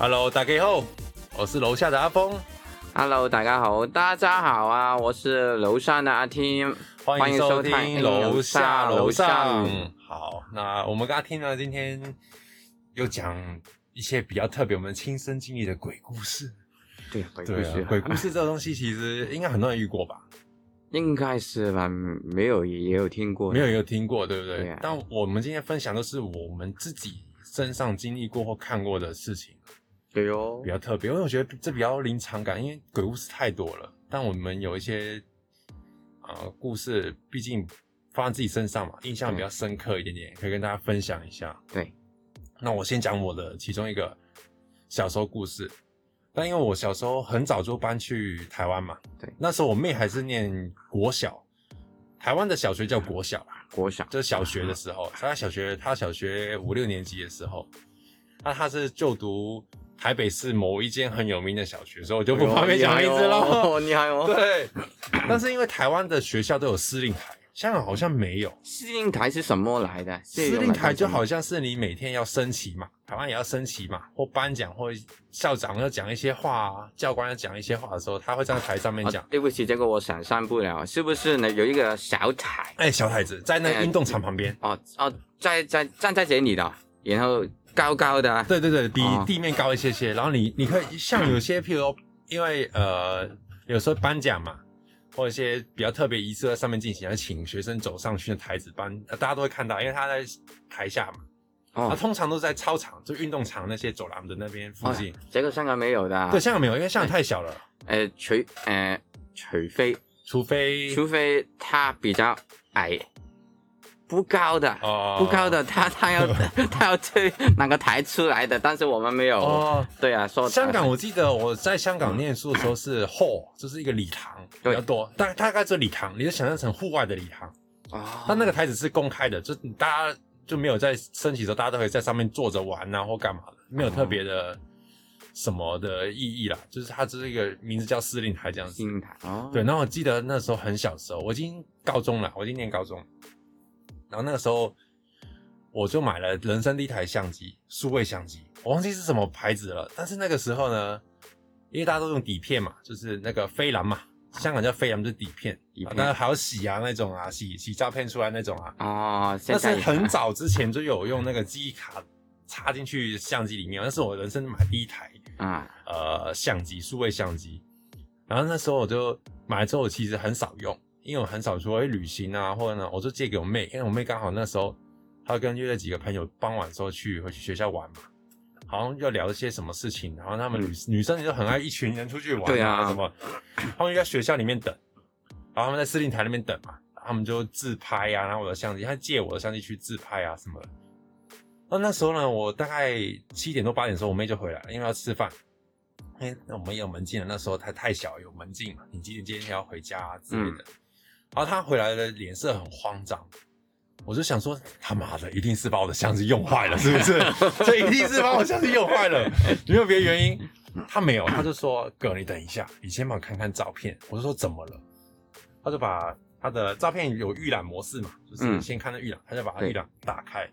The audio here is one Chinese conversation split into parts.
Hello，大家好，我是楼下的阿峰，Hello，大家好，大家好啊，我是楼上的阿天，欢迎收听听楼下楼楼上上。好，那我们跟阿听呢，今天又讲一些比较特别，我们亲身经历的鬼故事。对，鬼故事，，鬼故事这个东西其实应该很多人遇过吧？应该是吧？没有也有听过，没有也有听过，对不对？对啊但我们今天分享都是我们自己身上经历过或看过的事情。对哦比，较特别，因为我觉得这比较临场感，因为鬼故事太多了。但我们有一些呃故事，毕竟发生自己身上嘛，印象比较深刻一点点，可以跟大家分享一下。对，那我先讲我的其中一个小时候故事。但因为我小时候很早就搬去台湾嘛，对那时候我妹还是念国小，台湾的小学叫国小啦，国小就是小学的时候，她小学她小学五六年级的时候，那她是就读台北市某一间很有名的小学，所以我就不方便讲名字了。哦，你还有对，但是因为台湾的学校都有司令台，香港好像没有。司令台是什么来的？司令台就好像像是你每天要升旗嘛，台湾也要升旗嘛，或颁奖或校长要讲一些话啊，教官要讲一些话的时候，他会站在台上面讲哦。对不起，这个我想象不了，是不是呢？有一个小台哎、小台子在那个运动场旁边。哦哦，在在站在这里的，然后高高的，对对对，比哦地面高一些些。然后你你可以像有些，譬如说，因为呃，有时候颁奖嘛，或者一些比较特别仪式在上面进行，要请学生走上去的台子颁，呃大家都会看到，因为他在台下嘛。他哦，通常都在操场，就运动场那些走廊的那边附近。这个香港没有的，对，，香港没有，因为香港太小了，呃，除呃，除非除非除非他比较矮，不高的，哦不高的，他他要 他要去那个台出来的，但是我们没有。哦。对啊，说香港，我记得我在香港念书的时候是 hall，就是一个礼堂比较多，大大概这礼堂，你就想象成户外的礼堂。哦，它那个台子是公开的，就大家就没有在升旗的时候，大家都可以在上面坐着玩啊或干嘛的，没有特别的什么的意义啦。就是它只是一个名字叫司令台这样子。哦，对，然后我记得那时候很小时候，我已经高中了，我已经念高中，然后那个时候我就买了人生第一台相机，数位相机，我忘记是什么牌子了。但是那个时候呢，因为大家都用底片嘛，就是那个飞蓝嘛，香港叫飞蓝，就是底片，底片当然还有洗啊那种啊，洗洗照片出来那种啊。哦，现那是很早之前就有用那个记忆卡插进去相机里面，那是我人生买第一台啊，呃相机，数位相机。然后那时候我就买了之后，我其实很少用，因为我很少说会旅行啊，或者呢，我就借给我妹，因为我妹刚好那时候她跟约了几个朋友傍晚的时候去回去学校玩嘛，好像要聊一些什么事情，然后他们女、女生就很爱一群人出去玩对啊什么，他们就在学校里面等，然后他们在司令台那边等嘛，他们就自拍啊，拿我的相机，他借我的相机去自拍啊什么的。那那时候呢，我大概七点多八点的时候，我妹就回来了，因为要吃饭。哎，那我们也有门禁了，那时候太太小，有门禁嘛，你几点今天要回家、啊、之类的。然后他回来的脸色很慌张，我就想说他妈的，一定是把我的相机用坏了，是不是？这一定是把我相机用坏了，有没有别的原因？他没有，他就说哥，你等一下，你先帮我看看照片。我就说怎么了？他就把他的照片有预览模式嘛，就是嗯先看那预览，他就把对预览打开。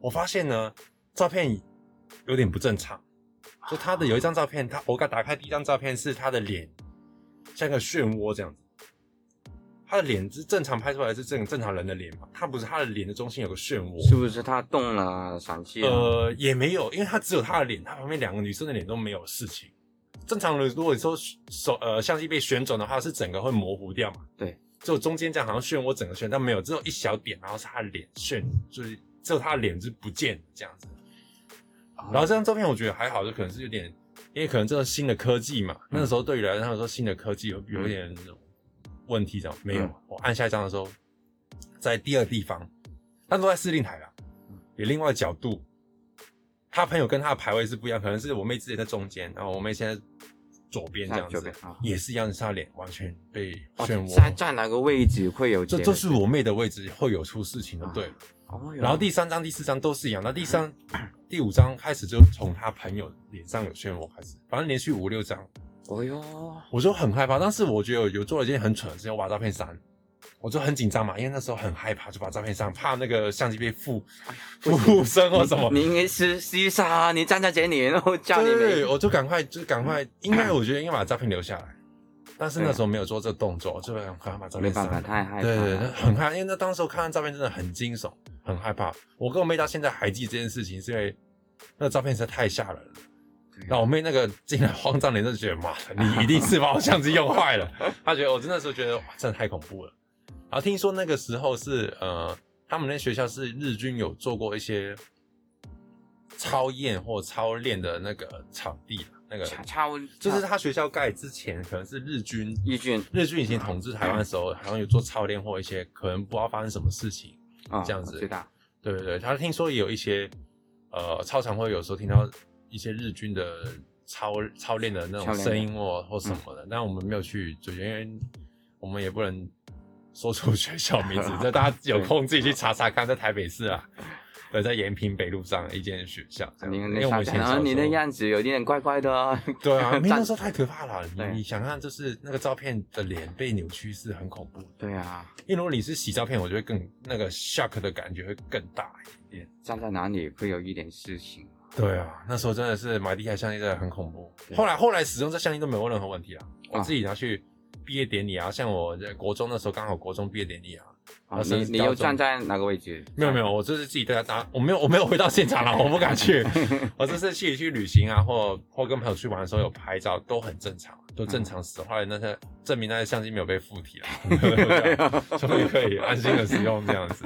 我发现呢，照片有点不正常。就他的有一张照片，他我刚打开第一张照片是他的脸像个漩涡这样子，他的脸是正常拍出来是正正常人的脸嘛，他不是他的脸的中心有个漩涡，是不是他动了闪现了？呃，也没有，因为他只有他的脸，他旁边两个女生的脸都没有事情。正常的，如果说手呃相机被旋转的话，是整个会模糊掉嘛？对，只有中间这样好像漩涡整个旋，但没有，只有一小点，然后是他的脸旋，就是只有他的脸是不见的这样子。然后这张照片我觉得还好，就可能是有点，因为可能这个新的科技嘛，那个时候对于来说说新的科技有有一点问题这样，没有嗯。我按下一张的时候，在第二地方，但都在司令台啦，有另外角度，他朋友跟他的排位是不一样，可能是我妹之前在中间，然后我妹现在左边这样子也是一样，是她脸完全被哦漩涡。在在哪个位置会有个这这是我妹的位置，会有出事情的对然后第三张、第四张都是一样，那第三、第五张开始就从他朋友脸上有漩涡开始，反正连续五六张，哦哟，我就很害怕。但是我觉得有有做了一件很蠢的事情，我把照片删，我就很紧张嘛，因为那时候很害怕，就把照片删，怕那个相机被附 附身或什么。你应该是西沙，你站在这里，然后叫你对，我就赶快，就赶快，应该我觉得应该把照片留下来，但是那时候没有做这个动作，就很快把照没办法，片删了。太害怕对对，对很害怕，因为那当时我看到照片真的很惊悚，很害怕。我跟我妹到现在还记这件事情，是因为那个照片实在太吓人了。然后我妹那个进来慌张脸，就觉得妈的，你一定是把我相机用坏了。她觉得我真的时候觉得哇，真的太恐怖了。然后听说那个时候是呃，他们那学校是日军有做过一些操验或操练的那个场地那个超超就是他学校盖之前，可能是日军日军日军以前统治台湾的时候，好像有做操练或一些可能不知道发生什么事情。啊，这样子。对对对，他听说也有一些呃操场会有时候听到一些日军的操操练的那种声音或或什么的，但我们没有去追究，因为我们也不能说出学校名字，这大家有空自己去查查看，在台北市啊，对，在延平北路上的一间学校，你因为我们以前然后你的小时候样子有点怪怪的哦。对啊，那时候太可怕了。对你你想看，就是那个照片的脸被扭曲是很恐怖的。对啊，因为如果你是洗照片，我觉得更那个 shock 的感觉会更大一点点。站在哪里会有一点事情。对啊，那时候真的是买第一台相机真的很恐怖。后来后来使用这相机都没有任何问题啊。我啊自己拿去毕业典礼啊，像我在国中那时候刚好国中毕业典礼啊。啊，你你又站在哪个位置？没有没有，我这是自己在家打，我没有我没有回到现场了，我不敢去。我这是自己去旅行啊，或或跟朋友去玩的时候有拍照，都很正常，都正常使用。后来那些证明那些相机没有被附体了，终于可以安心的使用这样子。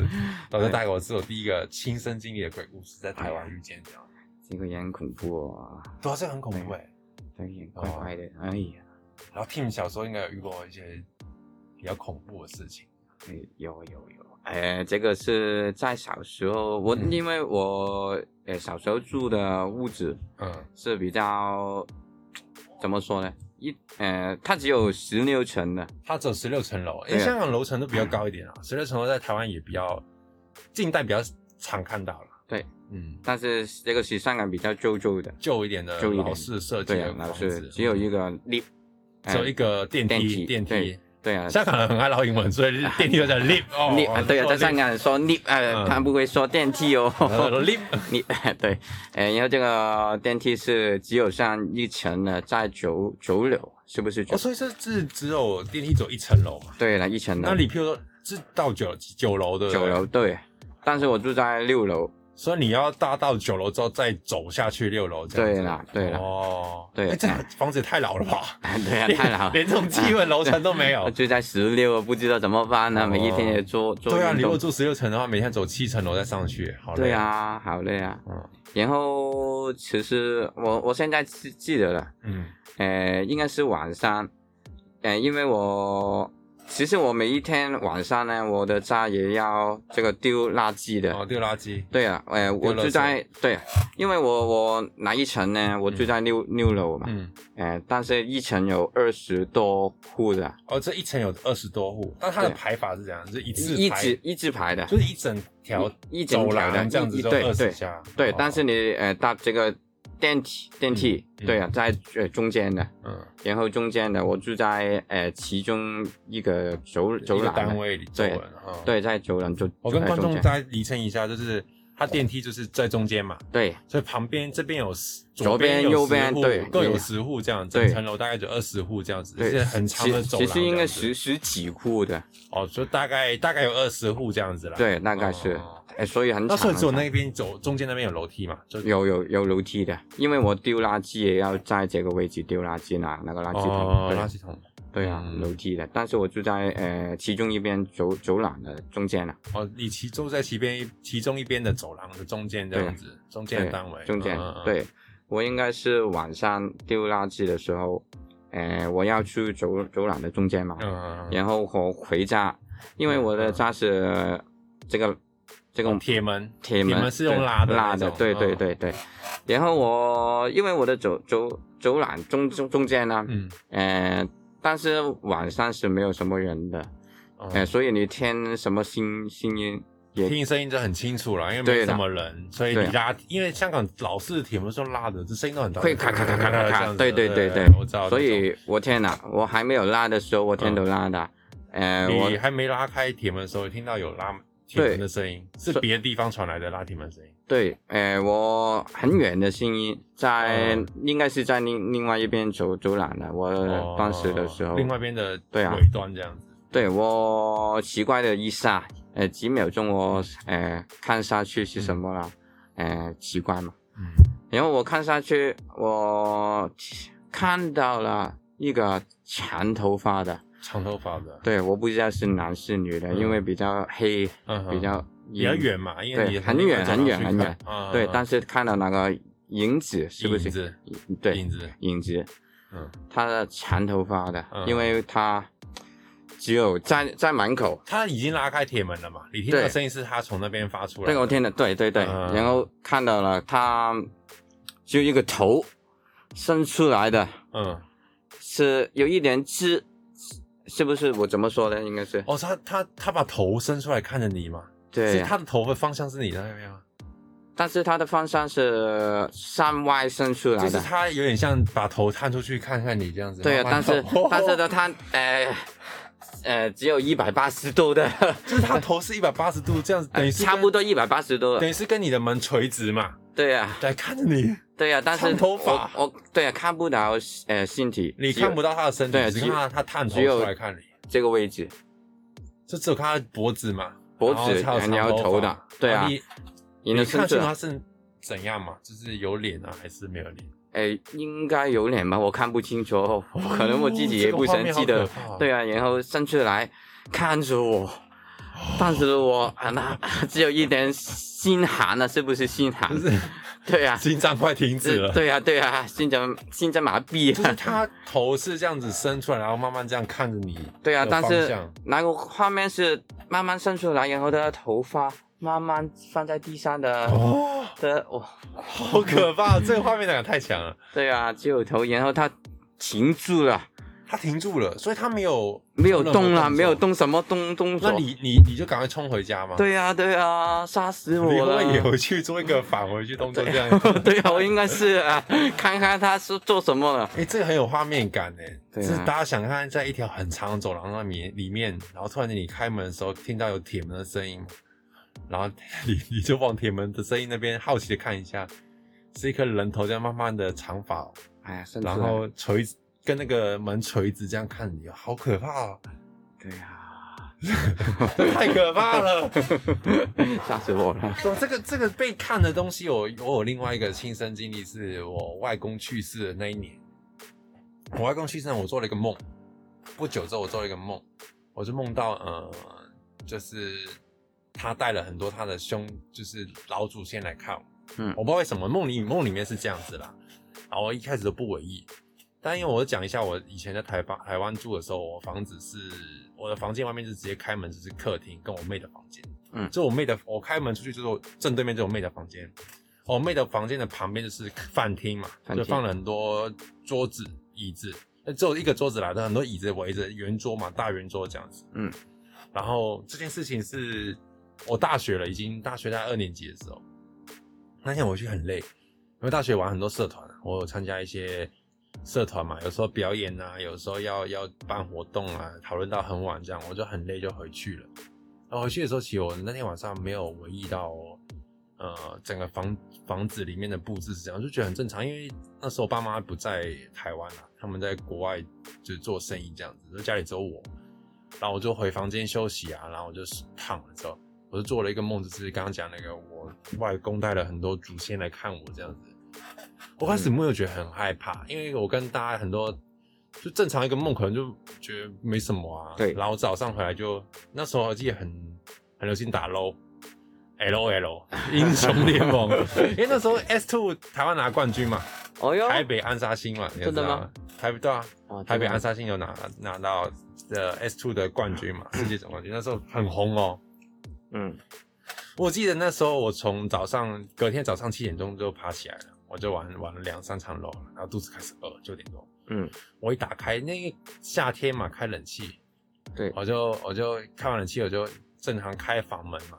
老师带给我是我第一个亲身经历的鬼故事，在台湾遇见这样。这个也很恐怖哦。对啊，这个很恐怖哎。对，怪怪的。哎呀，然后 Tim 小时候应该有遇过一些比较恐怖的事情。哎有有有。哎，这个是在小时候，我嗯因为我呃小时候住的屋子嗯，是比较怎么说呢？一呃，它只有十六层的，它只有十六层楼，因为香港楼层都比较高一点啊，十六层楼在台湾也比较近代比较常看到了。对，嗯，但是这个是香港比较旧旧的，旧一点的旧一点。老式设计的房老是子，只有一个 lift，只有一个电梯，电梯。电对梯。对啊，香港人很爱唠英文，所以 电梯都叫 lift 哦。lift 啊对啊，在香港说 lift，呃，嗯。他不会说电梯哦。lift，lift，对，呃，然后这个电梯是只有上一层的，在九九楼，是不是哦，？所以这是只有电梯走一层楼嘛？对了，一层楼。那你譬如说是到九九楼的九楼，对，但是我住在六楼，所以你要搭到九楼之后再走下去六楼这样子。对啦对啦哦，对哎这房子也太老了吧？对啊，太老了。连这种基本楼层都没有我。住在十六，不知道怎么办呢？哦每一天也做做对啊，你如果住十六层的话，每天走七层楼再上去，好累。对，啊，好累啊。嗯然后其实我我现在记记得了，嗯，呃，应该是晚上，呃，因为我其实我每一天晚上呢，我的家也要这个丢垃圾的。哦，丢垃圾。对啊，呃，我住在对，因为我我哪一层呢？我住在六、六楼嘛，嗯，呃，但是一层有二十多户的，哦，这一层有二十多户，那它的排法是怎样？是一字，一直一字排的，就是一整条一一整条的这样子，对对。对，哦但是你呃搭这个电梯电梯，对啊，在呃中间的，嗯，然后中间的我住在呃其中一个走走廊的单位里对对，在走廊就我跟观众就在中间大家厘清一下，就是它电梯就是在中间嘛，对所以旁边这边有十左边右边对对各有十户这样，整对层楼大概就二十户这样子，对是很长的走。其其实应该十十几户的，哦，就大概大概有二十户这样子了。对，大概是哦，哎，所以很长。那所以只有那边走中间那边有楼梯嘛？就有有有楼梯的，因为我丢垃圾也要在这个位置丢垃圾拿那个垃圾桶，哦，垃圾桶。对啊，嗯。楼梯的，但是我住在呃其中一边走走廊的中间了，哦，你其中在其边其中一边的走廊的中间这样子，中间的单位，中间对。我应该是晚上丢垃圾的时候，呃，我要去走走廊的中间嘛，然后我回家，因为我的家是这个这个哦铁门，铁门门是用拉的拉的，种对对嗯。对对。然后我因为我的走走走廊中中中间呢，嗯，呃，但是晚上是没有什么人的，嗯呃，所以你听什么声声音也听声音就很清楚了，因为没什么人，所以你拉，因为香港老式铁门是用拉的，这声音都很大，会咔咔咔咔咔咔，对对对对。对，我知道。所以我天哪，我还没有拉的时候，我天都拉的，嗯呃，你还没拉开铁门的时候，听到有拉铁门的声音，是是别的地方传来的拉铁门声音。对，呃，我很远的声音，在、嗯应该是在另另外一边走走廊的。我哦当时的时候，另外一边的对啊尾端这样子。对我奇怪的一下，呃，几秒钟我呃看下去是什么了，呃，奇怪嘛。嗯，然后我看下去，我看到了一个长头发的，长头发的，对，我不知道是男是女的，嗯。因为比较黑，嗯比较比较远嘛，因为很远很远很远。啊，对，但是看到那个影子是不是？影子，对，影子，影子，嗯，他的长头发的，嗯。因为他只有在在门口，他已经拉开铁门了嘛，你听到的声音是他从那边发出来的。对，我听的，对对对，嗯。然后看到了他就一个头伸出来的，嗯，是有一点枝，是不是？我怎么说呢？应该是哦，他他他把头伸出来看着你嘛，对是，他的头的方向是你的那边吗？但是他的方向是向外伸出来就是，他有点像把头探出去看看你这样子。对啊，但是 但是呢，他呃呃只有一百八十度的，就是他头是一百八十度这样子，等于是差不多，多一百八十度等，于是跟你的门垂直嘛，对啊。在看着你，对呀、但是长头发。我我对啊，看不到呃身体，你看不到他的身体，对只只看到他探头出来看你，这个位置，就只有看他的脖子嘛，脖子然后他有然后长头的对啊。你你你看的身子清楚他是怎样嘛？就是有脸啊，还是没有脸？哎应该有脸吧，我看不清楚，可能我自己也不曾记得。对啊，然后伸出来看着我，当时我啊那 只有一点心寒了，是不是心寒？就是对呀、心脏快停止了。对呀、对呀、心脏心脏麻痹就是他头是这样子伸出来，然后慢慢这样看着你。对啊，但是那个画面是慢慢伸出来，然后他的头发慢慢放在地上的、哦，的哇，好可怕！这个画面感太强了。对啊，只有头，然后他停住了，他停住了，所以他没有没有动了，了，没有。动什么动动作。那你你你就赶快冲回家嘛？，对呀、对呀、杀死你我了。会不会也回去做一个返回去动作 这样？对啊，我应该是啊，看看他是做什么了。哎、这个很有画面感哎，对啊是大家想看在一条很长的走廊那里里面，然后突然间你开门的时候听到有铁门的声音，然后你你就往铁门的声音那边好奇的看一下，是一颗人头在慢慢的长发哦，哎呀，然后垂直跟那个门垂直这样看你，好可怕哦，对呀、太可怕了。吓死我了。说这个这个被看的东西，我我有另外一个亲身经历，是我外公去世的那一年。我外公去世，我做了一个梦。不久之后，我做了一个梦，我就梦到呃，就是他带了很多他的兄，就是老祖先来看我。嗯我不知道为什么梦里梦里面是这样子啦。然后我一开始都不为意，但因为我讲一下，我以前在台湾台湾住的时候，我房子是我的房间外面就直接开门就是客厅跟我妹的房间。嗯就我妹的，我开门出去之后，正对面就是我妹的房间。我妹的房间的旁边就是饭厅嘛，就放了很多桌子、椅子，那只有一个桌子来的，很多椅子围着圆桌嘛，大圆桌这样子。嗯，然后这件事情是我大学了，已经大学在二年级的时候，那天我回去很累，因为大学玩很多社团，我有参加一些社团嘛，有时候表演啊，有时候要要办活动啊，讨论到很晚这样，我就很累就回去了。然后回去的时候，其实我那天晚上没有留意到，呃，整个房房子里面的布置是这样，就觉得很正常，因为那时候我爸妈不在台湾啊，他们在国外就是做生意这样子，就家里只有我。然后我就回房间休息啊，然后我就躺了之后，我就做了一个梦，就是刚刚讲那个我外公带了很多祖先来看我这样子。我开始没有觉得很害怕，因为我跟大家很多就正常一个梦，可能就觉得没什么啊。对然后早上回来就那时候我记得很很流行打 LO。L L 英雄联盟，因为那时候 S Two 台湾拿冠军嘛，哦哟，台北安杀星嘛，你知道真的吗？台北对啊，哦台北安真的杀星有拿拿到的 S Two 的冠军嘛，世界总冠军，那时候很红哦。嗯我记得那时候我从早上隔天早上七点钟就爬起来了，我就玩玩了两三场楼，然后肚子开始饿，九点多，嗯，我一打开那个夏天嘛，开冷气，对，我就我就开完冷气，我就正常开房门嘛。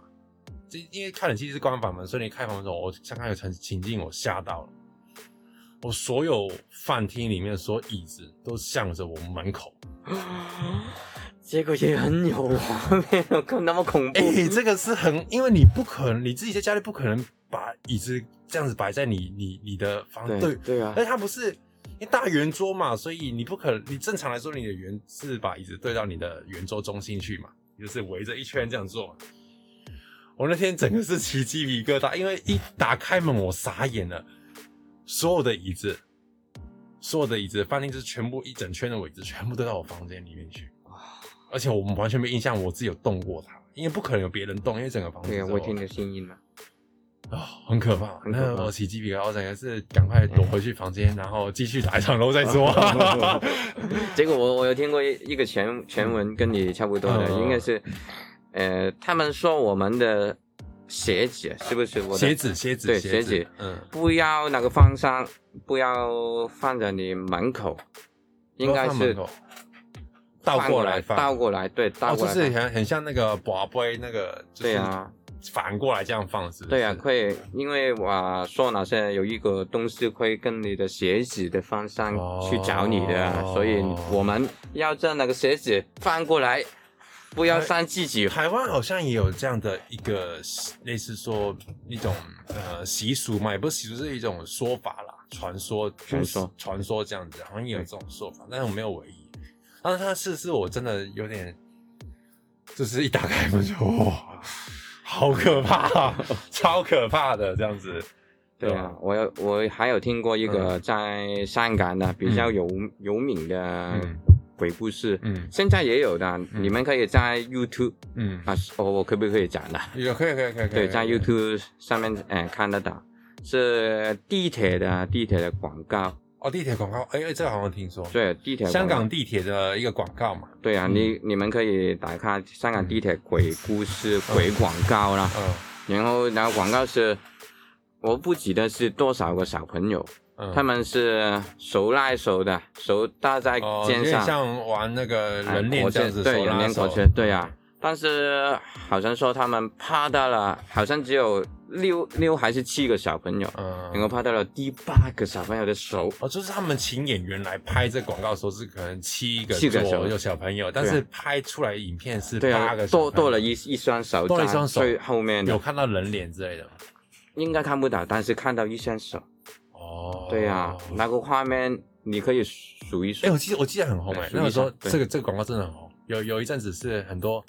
这因为开冷气是关房门，所以你开房门的时候，我刚刚有情情境我吓到了。我所有饭厅里面所有椅子都向着我们门口。结果也很有画面哦，可那么恐怖。哎、这个是很，因为你不可能，你自己在家里不可能把椅子这样子摆在你你你的房对对，啊而，且它不是因为大圆桌嘛，所以你不可能，你正常来说你的圆是把椅子对到你的圆桌中心去嘛，就是围着一圈这样做嘛。我那天整个是起鸡皮疙瘩，因为一打开门我傻眼了，所有的椅子，所有的椅子，饭店就是全部一整圈的椅子，全部都到我房间里面去。而且我们完全没印象，我自己有动过它，因为不可能有别人动，因为整个房间对啊，我听得声音了。啊、很可怕。很可怕。那我起鸡皮疙瘩，我整个是赶快躲回去房间，然后继续打一场楼再说。结果我我有听过一一个全全文跟你差不多的，嗯应该是，呃，他们说我们的鞋子是不是我的？鞋子，鞋子，对鞋鞋子。嗯，不要那个放上，不要放在你门口，应该是放门口。倒过来放，倒过来，对，倒哦，过来放。就是很很像那个宝贝那个，就是对啊，反过来这样放，是不是？对啊，会，因为我说那些有一个东西会跟你的鞋子的方向去找你的，哦所以我们要将那个鞋子翻过来，不要伤自己。台湾好像也有这样的一个类似说一种呃习俗嘛，也不是习俗，是一种说法啦，传说，传说，传说这样子，好像也有这种说法，但是我没有唯一。但是它是是我真的有点，就是一打开门就哇，好可怕，超可怕的这样子。对啊，我有我还有听过一个在香港的比较有、有名的嗯。鬼故事，嗯。现在也有的，你们可以在 YouTube 嗯，啊，我我可不可以讲的？有可以可以可以可以，对，在 YouTube 上面嗯、呃看得到，是地铁的地铁的广告，哦地铁广告，哎、哎这个好像听说，对，地铁香港地铁的一个广告嘛，对啊，嗯。你你们可以打开香港地铁鬼故事、鬼广告啦，嗯。然后然后广告是，我不记得是多少个小朋友，嗯，他们是手拉手的，手搭在肩上，点像玩那个哎人链这样子，对，人链火车，对啊。但是好像说他们趴到了，好像只有六六还是七个小朋友，嗯，能够拍到了第八个小朋友的手，哦，就是他们请演员来拍这广告的时候是可能七个七个手左右小朋友，但是拍出来影片是八个，小朋友。多多了一一双手，多了一双手。最后面有看到人脸之类的吗？应该看不到，但是看到一双手。哦，对呀、那个画面你可以数一数。哎、我记得我记得很红哎、对那个时候数一下对。这个这个广告真的很红，有有一阵子是很多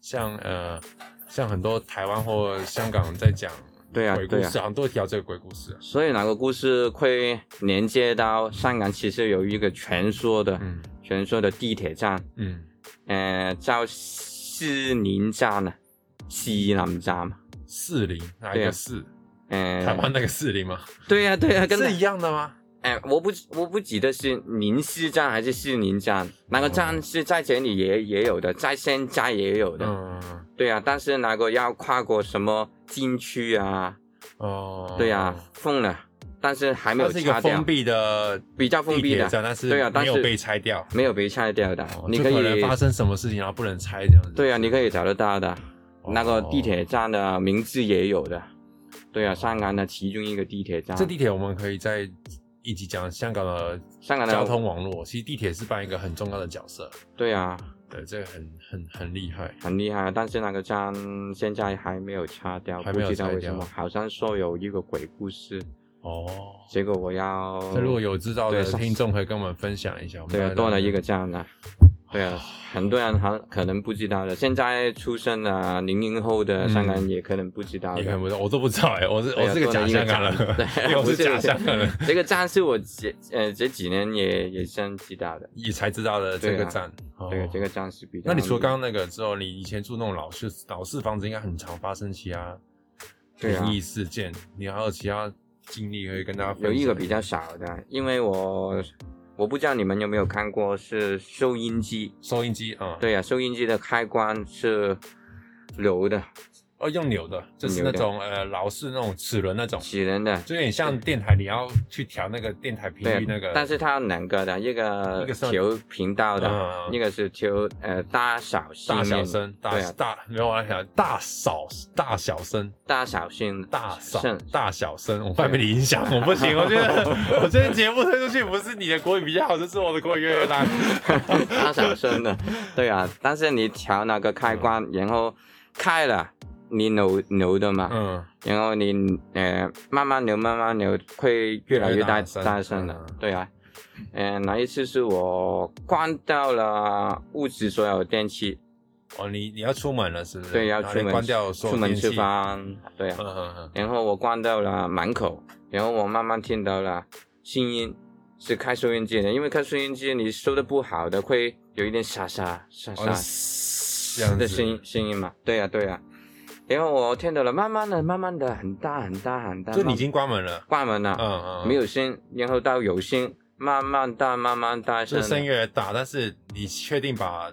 像呃像很多台湾或香港在讲对啊鬼故事，好像都会提到这个鬼故事。所以哪个故事会连接到香港，其实有一个传说的，嗯传说的地铁站，嗯，呃，叫士林站呢，西南站嘛，士林哪一个士？呃，台湾那个士林吗？对呀、对呀、跟是一样的吗？哎、我不我不记得是宁市站还是西宁站，那个站是在这里也也有的，在现在也有的，嗯对啊、但是那个要跨过什么禁区啊，哦，对啊、封了，但是还没有它是一个封，闭的比较封闭的，地铁站，但是对啊但是没有被拆掉。没有被拆掉的，哦你可就可发生什么事情，然后不能拆这样子。对啊，你可以找得到的。哦那个地铁站的名字也有的，对啊，上港的其中一个地铁站，这地铁我们可以在一起讲香港的香港的交通网络。其实地铁是扮一个很重要的角色，对啊，对，这个很很很厉害。很厉害，但是那个站现在还没有拆掉，还没有不知道拆掉为什么，好像说有一个鬼故事，哦，结果我要如果有知道的听众，可以跟我们分享一下。我们对多了一个站呢。对啊，很多人他可能不知道的。现在出生的零零后的香港人也可能不知道的。也可能不知道，我都不知道哎，我是啊我是个假香港人多了一个，站 我是假香港人，这个站是我这呃这几年也也先知道的。也才知道的这个站。对，哦这个站是比较。那你除了刚刚那个之后，你以前住那种老式老式房子，应该很常发生其他灵异事件。你还有其他经历可以跟大家分享？有一个比较少的，因为我我不知道你们有没有看过，是收音机。收音机啊，对啊，收音机的开关是留的，哦，用扭的，就是那种呃老式那种齿轮那种，齿轮的，就有点像电台，你要去调那个电台频率那个。但是它有两个的，一个一个调频道的，嗯一个是调呃大小声大小声，大对啊。大没有我来想大小大小声，大小声大小声。大小声，我怕被你影响，我不行，我觉得 我这个节目推出去，不是你的国语比较好，就是我的国语越来越烂。大小声的，对啊。但是你调那个开关，然后开了，你扭扭的嘛，嗯，然后你呃慢慢扭慢慢扭，会越来越大大声的。嗯，对啊。嗯，那一次是我关掉了屋子所有电器，哦，你你要出门了是不是？对，要出门关掉出门吃。饭，对啊。然后我关掉了门口，然后我慢慢听到了声音，是开收音机的，因为开收音机你收的不好的，会有一点沙沙沙哦沙的声音声音嘛，对呀、对呀、然后我听到了，慢慢的慢慢的很大很大很大，慢就你已经关门了。关门了，嗯嗯，没有声，然后到有声，慢慢大慢慢大声，这声音越来越大，但是你确定把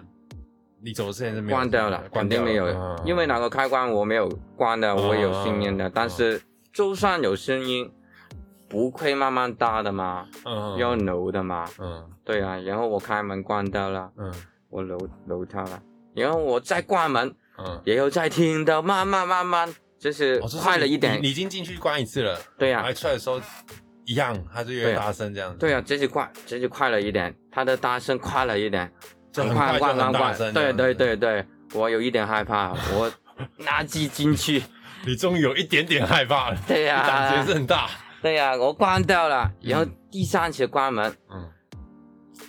你走之前是没有关掉了，肯定没有，嗯因为那个开关我没有关的，我有声音的，嗯但是就算有声音，不会慢慢大的嘛，嗯嗯要揉的嘛，嗯。对啊，然后我开门关掉了，嗯。我揉揉它了，然后我再关门，嗯，也有在听到慢慢慢慢，就是快了一点。你，你已经进去关一次了，对呀、然后出来的时候一样，它就越大声这样子。对啊，这是快，这是快了一点，它的大声快了一点，就很快就快很大声这样子。对对对对，我有一点害怕，我垃圾进去，你终于有一点点害怕了，对呀、胆子也是很大。对呀、我关掉了，然后第三次关门。嗯，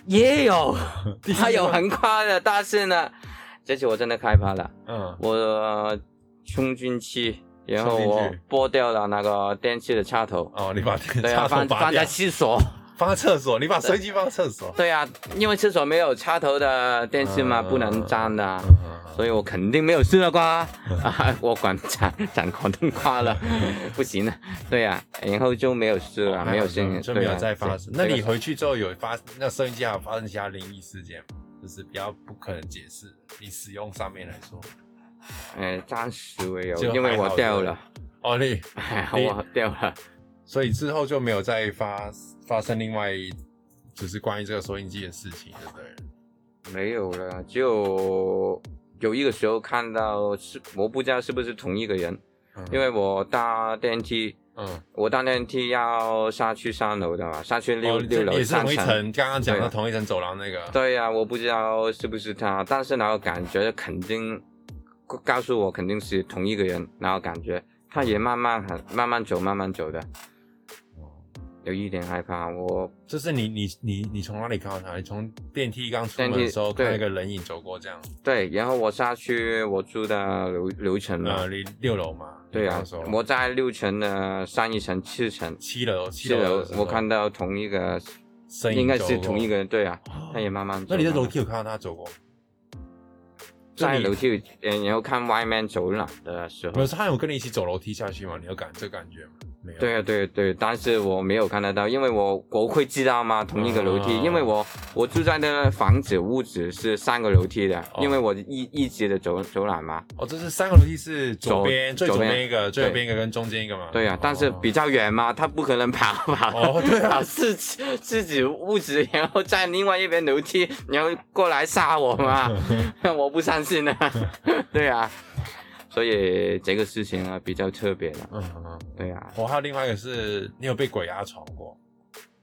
也有，第三次它有很快的大声的，这次我真的害怕了，嗯我充进去，然后我拨掉了那个电器的插头，哦，你把对啊，插头放放在，厕所。放在厕所，你把收音机放在厕所。对啊，因为厕所没有插头的电视嘛，嗯不能粘的所以我肯定没有事了挂。啊，我管斩 斩广东话了，不行了。对呀、然后就没有事了，没有声音，就没有再发生。那你回去之后有发那收音机还有发生其他灵异事件吗？就是比较不可能解释的，你使用上面来说。呃 暂时没有，就因为我掉了，哦，你 你我掉了。所以之后就没有再发发生另外只是关于这个收音机的事情，对不对？没有了，就有一个时候看到是我不知道是不是同一个人，嗯因为我搭电梯，嗯，我当电梯要下去三楼的嘛，下去六、哦六楼这也是。同一层，刚刚讲的同一层走廊那个。对呀、我不知道是不是他，但是然后感觉肯定告诉我肯定是同一个人，然后感觉他也慢慢很慢慢走，慢慢走的，哦有一点害怕。我就是你你你你从哪里看到他？你从电梯刚出门电梯的时候看对到一个人影走过这样。对，然后我下去我住的楼楼层嘛，呃，你六楼嘛？对呀、你刚刚说我在六层的上一层、七层、七楼，七七楼我看到同一个，身影应该是同一个人，对啊，哦他也慢慢走。那你在楼梯有看到他走过吗？在楼梯，嗯，然后看外面走廊的时候不是，，他有跟你一起走楼梯下去吗？你有感这感觉吗？没有。对啊，对对，但是我没有看得到，因为我我会知道吗？同一个楼梯，哦因为我我住在的房子屋子是三个楼梯的，哦因为我一一直的走走廊嘛。哦，这是三个楼梯是左左边最左左边边一个，最右边一个跟中间一个嘛？对啊，但是比较远嘛，他不可能跑跑哦对啊 跑四自己屋子，然后在另外一边楼梯，然后过来杀我嘛，我不相信呢。对啊，所以这个事情啊比较特别的。嗯。对啊，我还有另外一个是，你有被鬼压床过？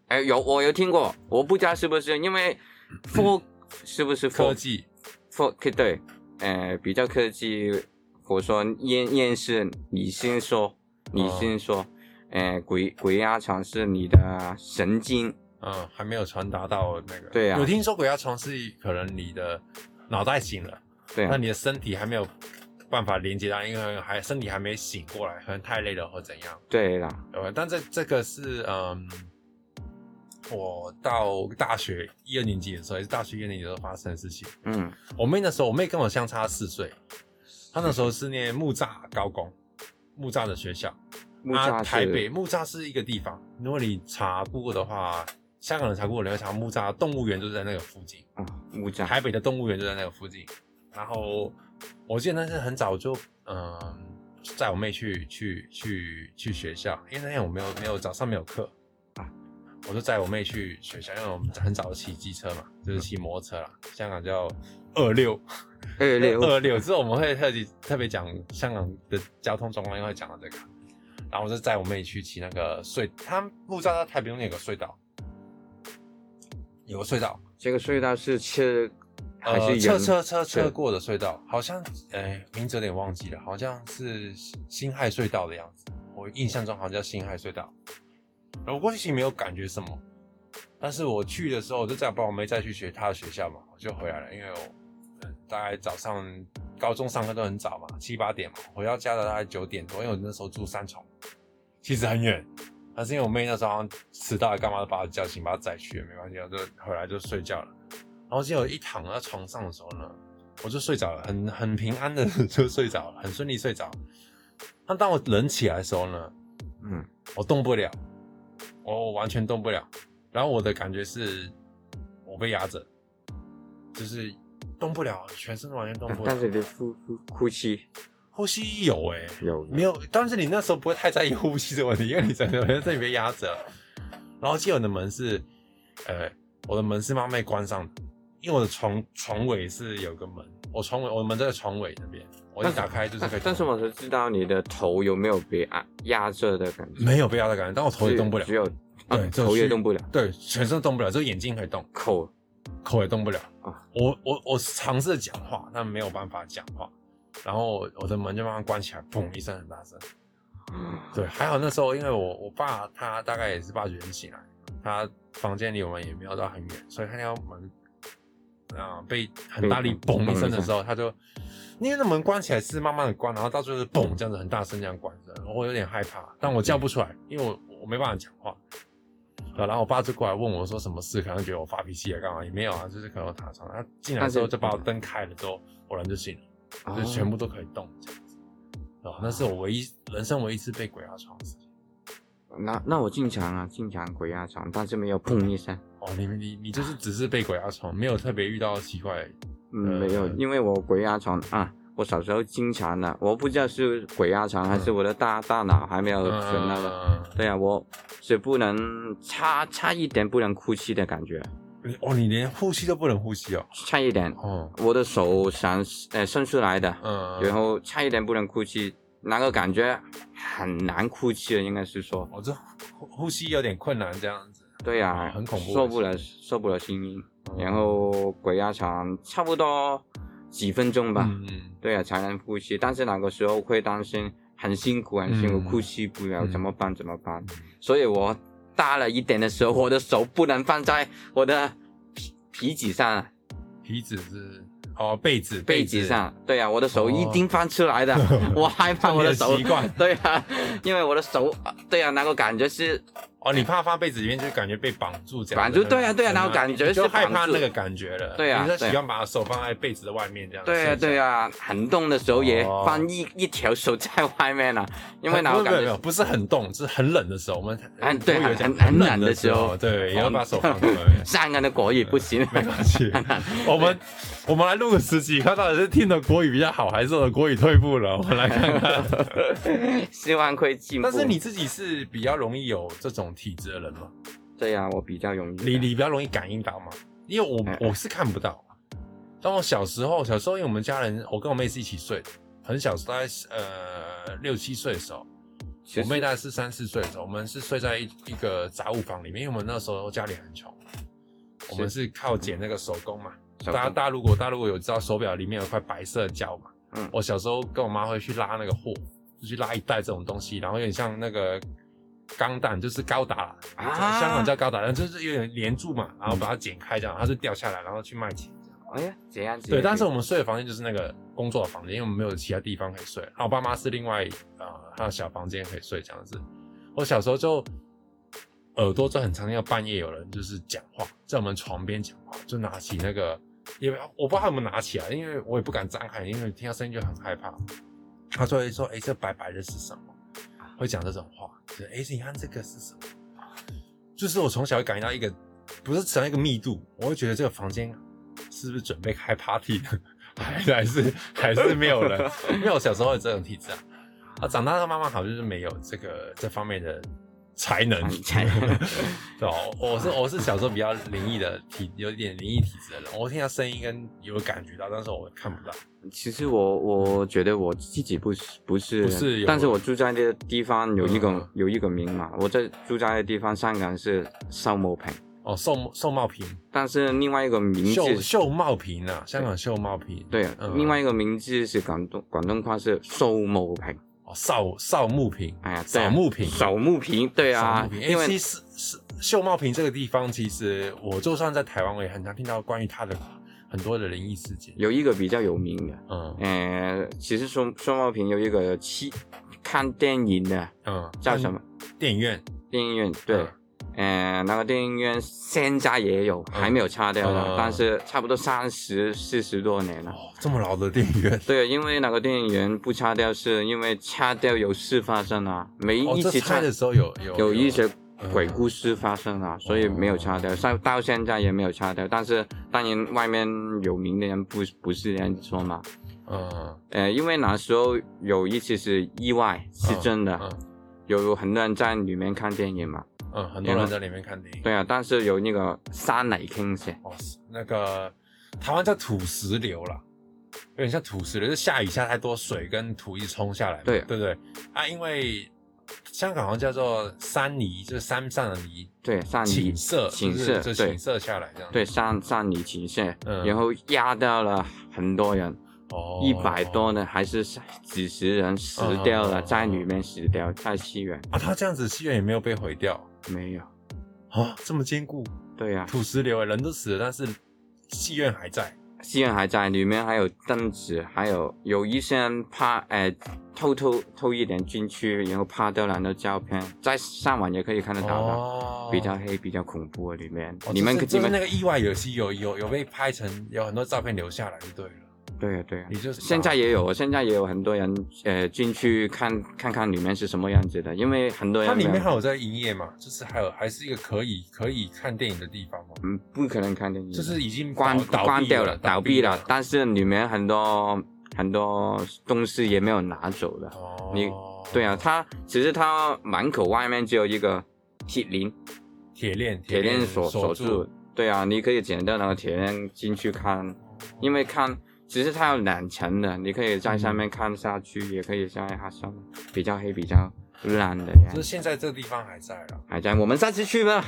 哎，有我有听过，我不知道是不是因为 for 是不是科技。For 对，呃，比较科技，我说验验是，你先说，你先说，呃，鬼鬼压床是你的神经，嗯，还没有传达到那个。对啊。有听说鬼压床是可能你的脑袋醒了，对啊，那你的身体还没有办法连接到，因为还身体还没醒过来，可能太累了或怎样。对啦，对吧？但这这个是嗯，我到大学一二年级的时候，也是大学一二年级的时候发生的事情。嗯，我妹那时候，我妹跟我相差四岁，她那时候是念木栅高工，木栅的学校。啊，木栅台北，木栅是一个地方，如果你查 Google 的话，香港人查 Google 你会查木栅动物园就在那个附近，啊，木栅，台北的动物园就在那个附近。然后我记得那是很早就，嗯、载我妹去去去去学校，因为那天我没有没有早上没有课啊，我就载我妹去学校，因为我们很早就骑机车嘛，就是骑摩托车啦，香港叫二六 二六二六，之后我们会特地特别讲香港的交通状况，因为会讲到这个，然后我就载我妹去骑那个隧，他不知道在台北中间有个隧道，有个隧道，这个隧道是车还呃，车车车车过的隧道，好像哎、名字有点忘记了，好像是辛亥隧道的样子。我印象中好像叫辛亥隧道。我过去其实没有感觉什么，但是我去的时候，我就再把我妹再去学她的学校嘛，我就回来了，因为我、呃大概早上高中上课都很早嘛，七八点嘛，回到家的大概九点多，因为我那时候住三重，其实很远。但是因为我妹那时候好像迟到，干嘛都把她叫醒，把她载去，没关系，我就回来就睡觉了。然后结果一躺在床上的时候呢，我就睡着了，很 很平安的 就睡着了，很顺利睡着。那当我人起来的时候呢，嗯，我动不了，我完全动不了。然后我的感觉是，我被压着，就是动不了，全身完全动不了。但是你呼呼呼吸呼吸有哎、有没有？但是你那时候不会太在意呼吸的问题，因为你整个人在里面压着。然后记得我的门是，呃，我的门是妈妹关上的，因为我的床床尾是有个门，我床尾我的门在床尾那边，我一打开就是可以。但是我是知道你的头有没有被压压着的感觉，没有被压的感觉，但我头也动不了只，有对头也动不了，对，全身动不了，只有眼睛可以动，口口也动不了。啊我我我尝试讲话，但没有办法讲话，然后我的门就慢慢关起来，砰一声很大声。对，还好那时候因为我我爸他大概也是八九点醒来，他房间离我们也没有到很远，所以他那条门啊、被很大力被嘣一声的时候，他就因为那门关起来是慢慢的关，然后到最后是嘣这样子很大声这样关着，我有点害怕，但我叫不出来，因为我我没办法讲话。啊，然后我爸就过来问我说什么事，可能觉得我发脾气啊，干嘛也没有啊，就是可能我躺床。他进来之后就把我灯开了之后，我人就醒了。就全部都可以动这样子。哦，那是我唯一人生唯一一次被鬼压床的事情。那那我进墙啊，进墙鬼压床，但是没有砰一声，哦，你你你就是只是被鬼压床，没有特别遇到奇怪。嗯，呃没有，因为我鬼压床啊，我小时候经常的，我不知道是鬼压床还是我的大大脑还没有存那个。嗯，对啊，我是不能差差一点不能呼吸的感觉，你哦，你连呼吸都不能呼吸哦。差一点，哦，我的手想呃伸出来的，嗯，然后差一点不能呼吸，那个感觉很难呼吸的，应该是说，我这呼呼吸有点困难这样子。对呀、哦很恐怖受不了受不了声音，嗯。然后鬼压床差不多几分钟吧，嗯嗯，对啊才能呼吸，但是那个时候会担心很辛苦很辛苦，嗯。呼吸不了嗯怎么办怎么办？所以我大了一点的时候，我的手不能放在我的皮皮子上。啊，皮子是哦被子被子。上，对啊，我的手一定放出来的，我害怕我的手习惯，对啊，因为我的手，对啊，那个感觉是哦，你怕放被子里面就感觉被绑住这样子。绑住对啊对啊嗯那种感觉就是害怕那个感觉了。对啊你就对啊喜欢把手放在被子的外面这样。对啊，对啊。啊，很冻的时候也哦放一、一条手在外面了，因为然后感觉不是很冻，是很冷的时候，我们很对很很冷冷的时候对，也要把手放在外面。上岸的国语不行，没关系，我们我们来录个十集，看到底是听的国语比较好，还是我的国语退步了？我们来看看。希望会进步。但是你自己是比较容易有这种体质的人吗？对呀、我比较容易。你你比较容易感应到嘛？因为我嗯我是看不到。当我小时候，小时候因为我们家人，我跟我妹是一起睡的，很小时候，大概呃六七岁的时候，我妹大概是三四岁的时候，我们是睡在一一个杂物房里面，因为我们那时候家里很穷，我们是靠捡那个手工嘛。大家大家如果大家如果有知道手表里面有块白色的胶嘛，嗯我小时候跟我妈会去拉那个货，就去拉一袋这种东西，然后有点像那个钢弹，就是高达啦，啊香港叫高达，但就是有点连住嘛，然后把它剪开这样，它就掉下来，然后去卖钱。哎呀，这样子对，但是我们睡的房间就是那个工作的房间，因为我们没有其他地方可以睡。然后我爸妈是另外呃，还有小房间可以睡这样子。我小时候就耳朵就很常听到半夜有人就是讲话，在我们床边讲话，就拿起那个，因为我不知道他有没有拿起来，因为我也不敢张开，因为听到声音就很害怕。他就会说：“哎、这白白的是什么？”会讲这种话，就是哎、你看这个是什么？就是我从小会感觉到一个，不是只要一个密度，我会觉得这个房间是不是准备开 party 的？还是 还是还是没有人？因为我小时候有这种体质啊。啊，长大后慢慢好像就是没有这个这方面的才能。才能 对哦，我是我是小时候比较灵异的体，有点灵异体质的人，我听到声音跟有感觉到，但是我看不到。其实我我觉得我自己不是不是不是但是我住在的地方有一个、嗯有一个名嘛，我在住在的地方香港是秀茂坪，哦，寿寿茂坪，但是另外一个名字秀秀茂坪啊，香港秀茂坪。对，嗯另外一个名字是广东广东话是寿茂坪，哦，扫扫墓坪，哎呀，扫墓坪，扫墓坪，对啊。因为哎其实是秀茂坪这个地方，其实我就算在台湾，我也很常听到关于它的很多的灵异事件。有一个比较有名的，嗯呃，其实秀秀茂坪有一个去看电影的嗯，叫什么？电影院。电影院，对。呃，那个电影院现在也有，还没有拆掉的，嗯但是差不多三十四十多年了。哦，这么老的电影院。对，因为那个电影院不拆掉，是因为拆掉有事发生啊，没哦，一起拆的时候有有有一些嗯。鬼故事发生啊，所以没有拆掉，到到现在也没有拆掉。但是当然外面有名的人不不是这样说嘛，嗯。呃，因为那时候有一次是意外，是真的，嗯。有很多人在里面看电影嘛，嗯，很多人在里面看电影。对啊，但是有那个山泥倾泻，哦，那个台湾叫土石流啦，有点像土石流，就是下雨下太多水跟土一冲下来嘛，对。对不对？啊，因为香港好像叫做山泥，就是山上的泥对，山泥倾泻，倾就是泻，对。就倾泻下来这样。对，山山泥倾泻，嗯。然后压掉了很多人，哦，一百多呢，还是几十人死掉了，嗯在里面死掉，在西园啊，他这样子戏院也没有被毁掉没有，啊，这么坚固，对呀、土石流人都死了，但是戏院还在。戏院还在，里面还有凳子，还有有一些人拍，呃，偷偷偷一点进去，然后拍掉人的照片，在上网也可以看得到的，哦。比较黑，比较恐怖的里面，哦你们就是就是那个意外有戏有有有被拍成，有很多照片留下来就对了。对啊对啊你，就是现在也有，现在也有很多人呃进去看看看里面是什么样子的，因为很多人它里面还有在营业嘛？就是还有还是一个可以可以看电影的地方嘛？嗯不可能看电影，就是已经关关掉了，倒闭了了。，但是里面很多很多东西也没有拿走的。哦，你对啊，，它其实它门口外面只有一个铁链，铁链铁链锁锁住住。。对啊，你可以捡到那个铁链进去看，因为看其实它有两层的，你可以在上面看下去，也可以在它上面比较黑、比较烂的。就是现在这个地方还在了，还在，我们下次去吧，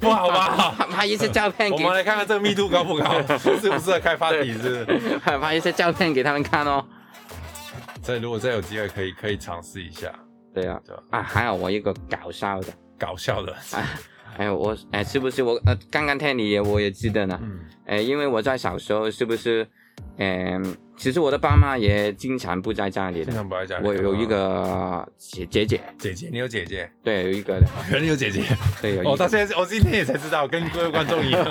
不好吧？拍一些照片给我们来看看这个密度高不高，适不适合开 party 是？拍一些照片给他们看哦。这如果再有机会，可以可以尝试一下，对啊，对吧？啊，还有我一个搞笑的，搞笑的，哎，我哎，是不是我呃，刚刚听你也我也记得呢，嗯，哎，因为我在小时候是不是，嗯，其实我的爸妈也经常不在家里的经，常不在家里。我有一个姐姐姐，姐姐，你有姐姐，对，有一个的，原来有姐姐。对，有一哦，到，现在我今天也才知道，跟各位观众一样，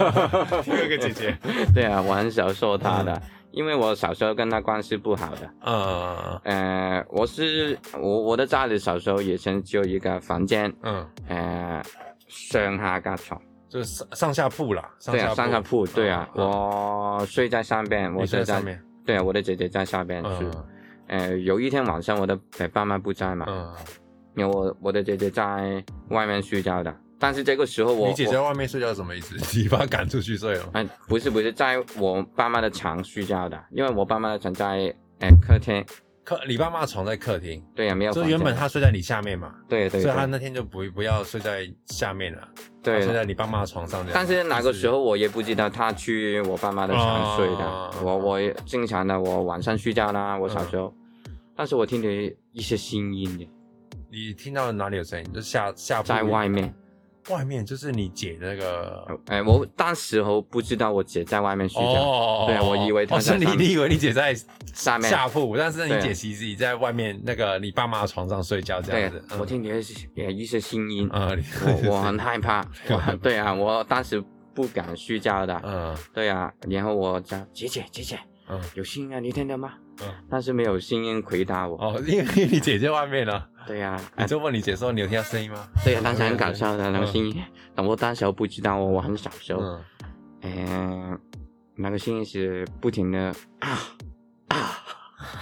有一个姐姐。对啊，我很少说她的，因为我小时候跟她关系不好的，嗯呃，我是我我的家里小时候也曾只有一个房间，嗯，呃，上下架床，就是上上下铺啦，上对啊，上下铺，对啊，嗯我睡在上边，我睡在在上面，对啊，我的姐姐在下边睡。嗯。呃，有一天晚上，我的呃爸妈不在嘛，嗯，因为我我的姐姐在外面睡觉的，但是这个时候我你姐姐在外面睡觉什么意思？你把她赶出去睡了？嗯、不是不是在我爸妈的床睡觉的，因为我爸妈的床在呃客厅，客你爸妈床在客厅，对啊，没有就原本他睡在你下面嘛，对对对所以他那天就不不要睡在下面了，对睡，在你爸妈床上。但是那个时候，我也不知道他去我爸妈的床睡的，哦我我也经常的我晚上睡觉啦，我小时候，但是我听见一些声音的。你听到哪里有声音？就下下在外面，外面，就是你姐那个哎、我当时候不知道我姐在外面睡觉，哦对我以为她哦是你你以为你姐在下面。下铺，但是你姐其实你在外面那个你爸妈的床上睡觉这样子。，嗯。我听见一些呃一些声音，啊，你我我很害怕，我对啊，我当时不敢睡觉的，嗯。对啊，然后我叫姐姐姐姐，嗯。有声音啊，你听到吗？嗯，但是没有声音回答我，哦，因为你姐在外面呢，对呀、你就问你姐说你有听到声音吗？对呀，当时很搞笑的那个嗯声音，但我当时候不知道我，我很小时候，嗯，嗯、那个声音是不停的啊啊，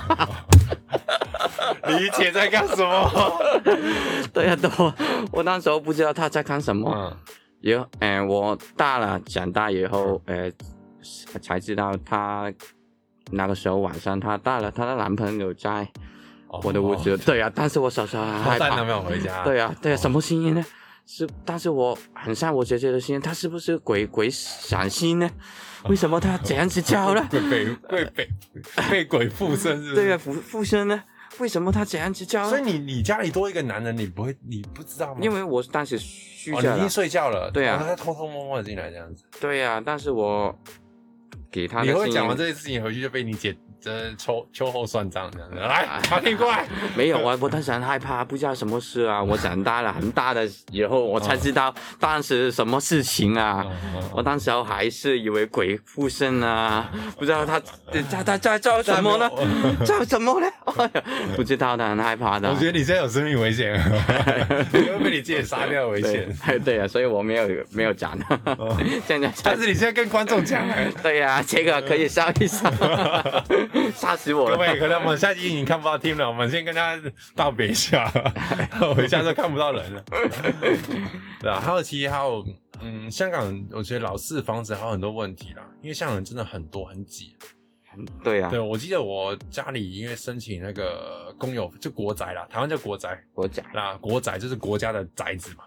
啊 你姐在干什么？对呀、都我那时候不知道她在看什么。嗯，以后，哎、我大了，长大以后，呃，才知道她那个时候晚上她带了她的男朋友在我的屋子。对呀、但是我小时候很害怕带男。朋友回家。对呀、对呀、哦什么声音呢？是，但是我很像我姐姐的声音，她是不是鬼鬼闪心呢？为什么她这样子叫呢？被被被被被鬼附身是是？对呀、附附身呢？为什么她这样子叫呢？所以你你家里多一个男人，你不会你不知道吗？因为我当时睡哦，觉了，你已经睡觉了，对啊偷偷摸摸的进来这样子。对呀、但是我给他的你会讲完这些事情回去就被你姐这秋秋后算账这样子。来，马听过来。没有啊，我当时很害怕，不知道什么事啊。我长大了很大的以后，我才知道当时什么事情啊。我当时候还是以为鬼附身啊，不知道他他他在做什么呢？做什么呢？哎呀不知道的，很害怕的我。觉得你现在有生命危险，你会被你自己杀掉危对险。对啊、所以我没有没有讲。现在才但是你现在跟观众讲，哎对呀、这个可以笑一笑，吓死我了。各位，可能我们下集已经看不到 Tim 了，我们先跟他道别一下，回家就看不到人了。对啊，还有其实还有，嗯，香港我觉得老式房子还有很多问题啦，因为香港人真的很多很挤。对呀、对，我记得我家里因为申请那个公有就国宅啦，台湾叫国宅，国宅那国宅就是国家的宅子嘛，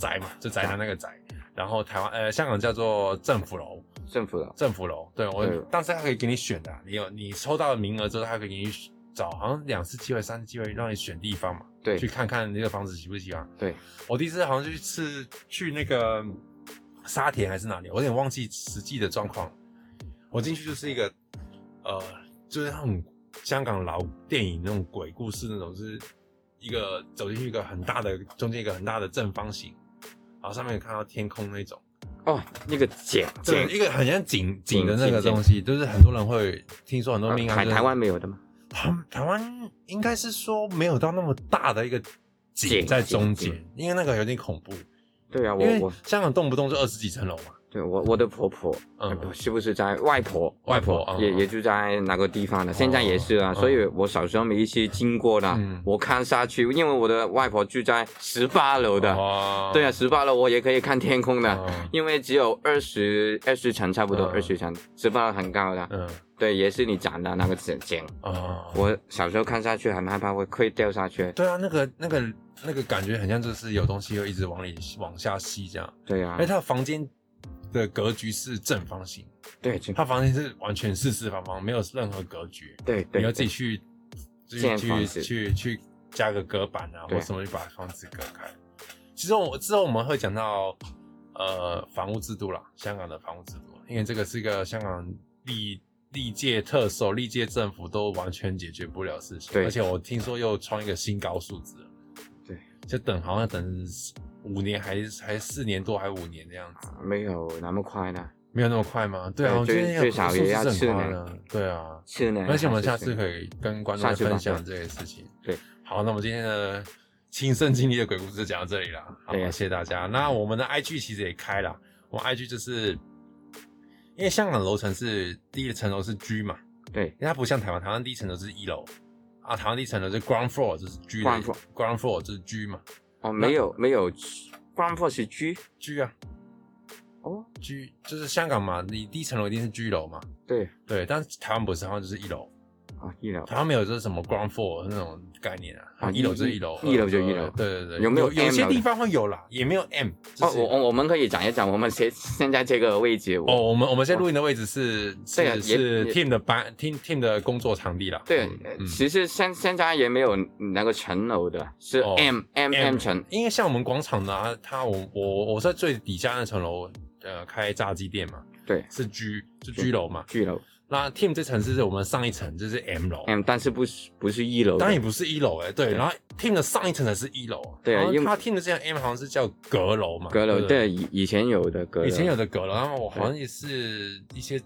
宅嘛，就宅男那个宅。然后台湾呃香港叫做政府楼，政府楼，政府楼，对我对当时他可以给你选的啊，你有你抽到名额之后，他可以给你找好像两次机会、三次机会让你选地方嘛，对去看看那个房子喜不喜欢。对，我第一次好像就去次去那个沙田还是哪里，我有点忘记实际的状况。我进去就是一个呃，就是那种香港老电影那种鬼故事那种，就是一个走进去一个很大的中间一个很大的正方形，然后上面有看到天空那种。哦，那个井对，茧，一个很像井井的那个东西，就是很多人会听说很多命案、就是台台湾没有的吗？台台湾应该是说没有到那么大的一个井井在中间，因为那个有点恐怖，对啊，我我。香港动不动就二十几层楼嘛。对我我的婆婆，嗯。是不是在外婆，外婆也也住在那个地方的，现在也是啊，嗯。所以我小时候每一次经过的嗯，我看下去，因为我的外婆住在十八楼的，哦。对啊，，十八楼我也可以看天空的，嗯因为只有二十二十层，差不多嗯。二十层，十八楼很高的，嗯。对，也是你讲的那个井井，哦，我小时候看下去很害怕会会掉下去，对啊，那个那个那个感觉很像就是有东西会一直往里往下吸这样，对啊。而且，他的房间的格局是正方形，对，就它房间是完全四四方方，没有任何格局。对对，你要自己对去去去建房子去去加个隔板啊，对或什么去把房子隔开。其实我之后我们会讲到呃房屋制度啦，香港的房屋制度，因为这个是一个香港历历届特首、历届政府都完全解决不了事情。对而且我听说又创一个新高数字了，对，就等好像等五年还还四年多还五年这样子，没有那么快呢，没有那么快吗？对啊，我觉得那个最最少也要四年对啊。是呢，而且我们下次可以跟观众分享这些事情。对，好，那我们今天的亲身经历的鬼故事就讲到这里了。好，对谢谢大家。那我们的 IG 其实也开了，我们 IG 就是因为香港楼层是第一层楼是 G 嘛，对因为它不像台湾，台湾第一层楼是一楼啊，台湾第一层楼是 ground floor 就是 G 的 Ground floor ground floor 就是 G 嘛哦，没有没有，ground floor 是居居啊。哦，居就是香港嘛，你第一层楼一定是居楼嘛，对。对，但是台湾不是，台湾就是一楼。啊，一楼。台湾没有这什么 ground floor 那种概念啊，啊一楼就是一一楼，一楼就一楼。呃对对对，有没有有些地方会有啦，也没有 M。就哦，我我我们可以讲一讲我们现现 在这个位置，我哦，我们我们现在录音的位置是是是 team 的班 team team 的工作场地啦。对其实现现在也没有那个层楼的，是哦 M M M 层，因为像我们广场的啊，它我我我在最底下那层楼，呃，开炸鸡店嘛，对。是居是居楼嘛。居楼那 team 这层是我们上一层，就是 M 楼。M，但是不是不是一楼的，当然也不是一楼哎、对，对。然后 team 的上一层才是一楼，对啊因为然后他 team 的这样 M 好像是叫阁楼嘛，阁楼，对，以以前有的阁楼，以前有的阁楼，然后我好像也是一些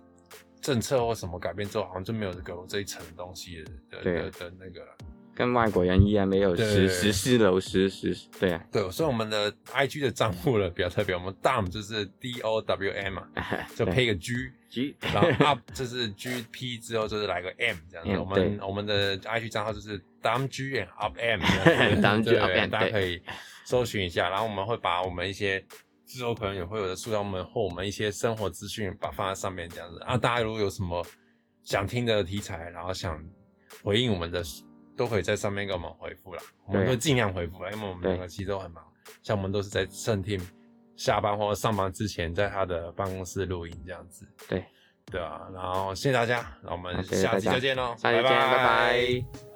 政策或什么改变之后，好像就没有阁楼这一层东西的对的的的那个了。跟外国人一样，没有对。十十四楼十十，对啊，对，所以我们的 IG 的账户呢比较特别，我们 Dom 就是 D O W M 嘛，就配个 G，G，然后 up 就是 G P 之后就是来个 M 这样子。我们我们的 IG 账号就是 down G and up M 这样子 down G up M，大家可以搜寻一下。然后我们会把我们一些之后可能也会有的塑料们或我们一些生活资讯把放在上面这样子啊。大家如果有什么想听的题材，然后想回应我们的，都可以在上面给我们回复啦。我们会尽量回复啦，因为我们两个其实都很忙，像我们都是在圣 team 下班或者上班之前，在他的办公室录音这样子。对，对啊，然后谢谢大家，那我们下期再见喽，拜拜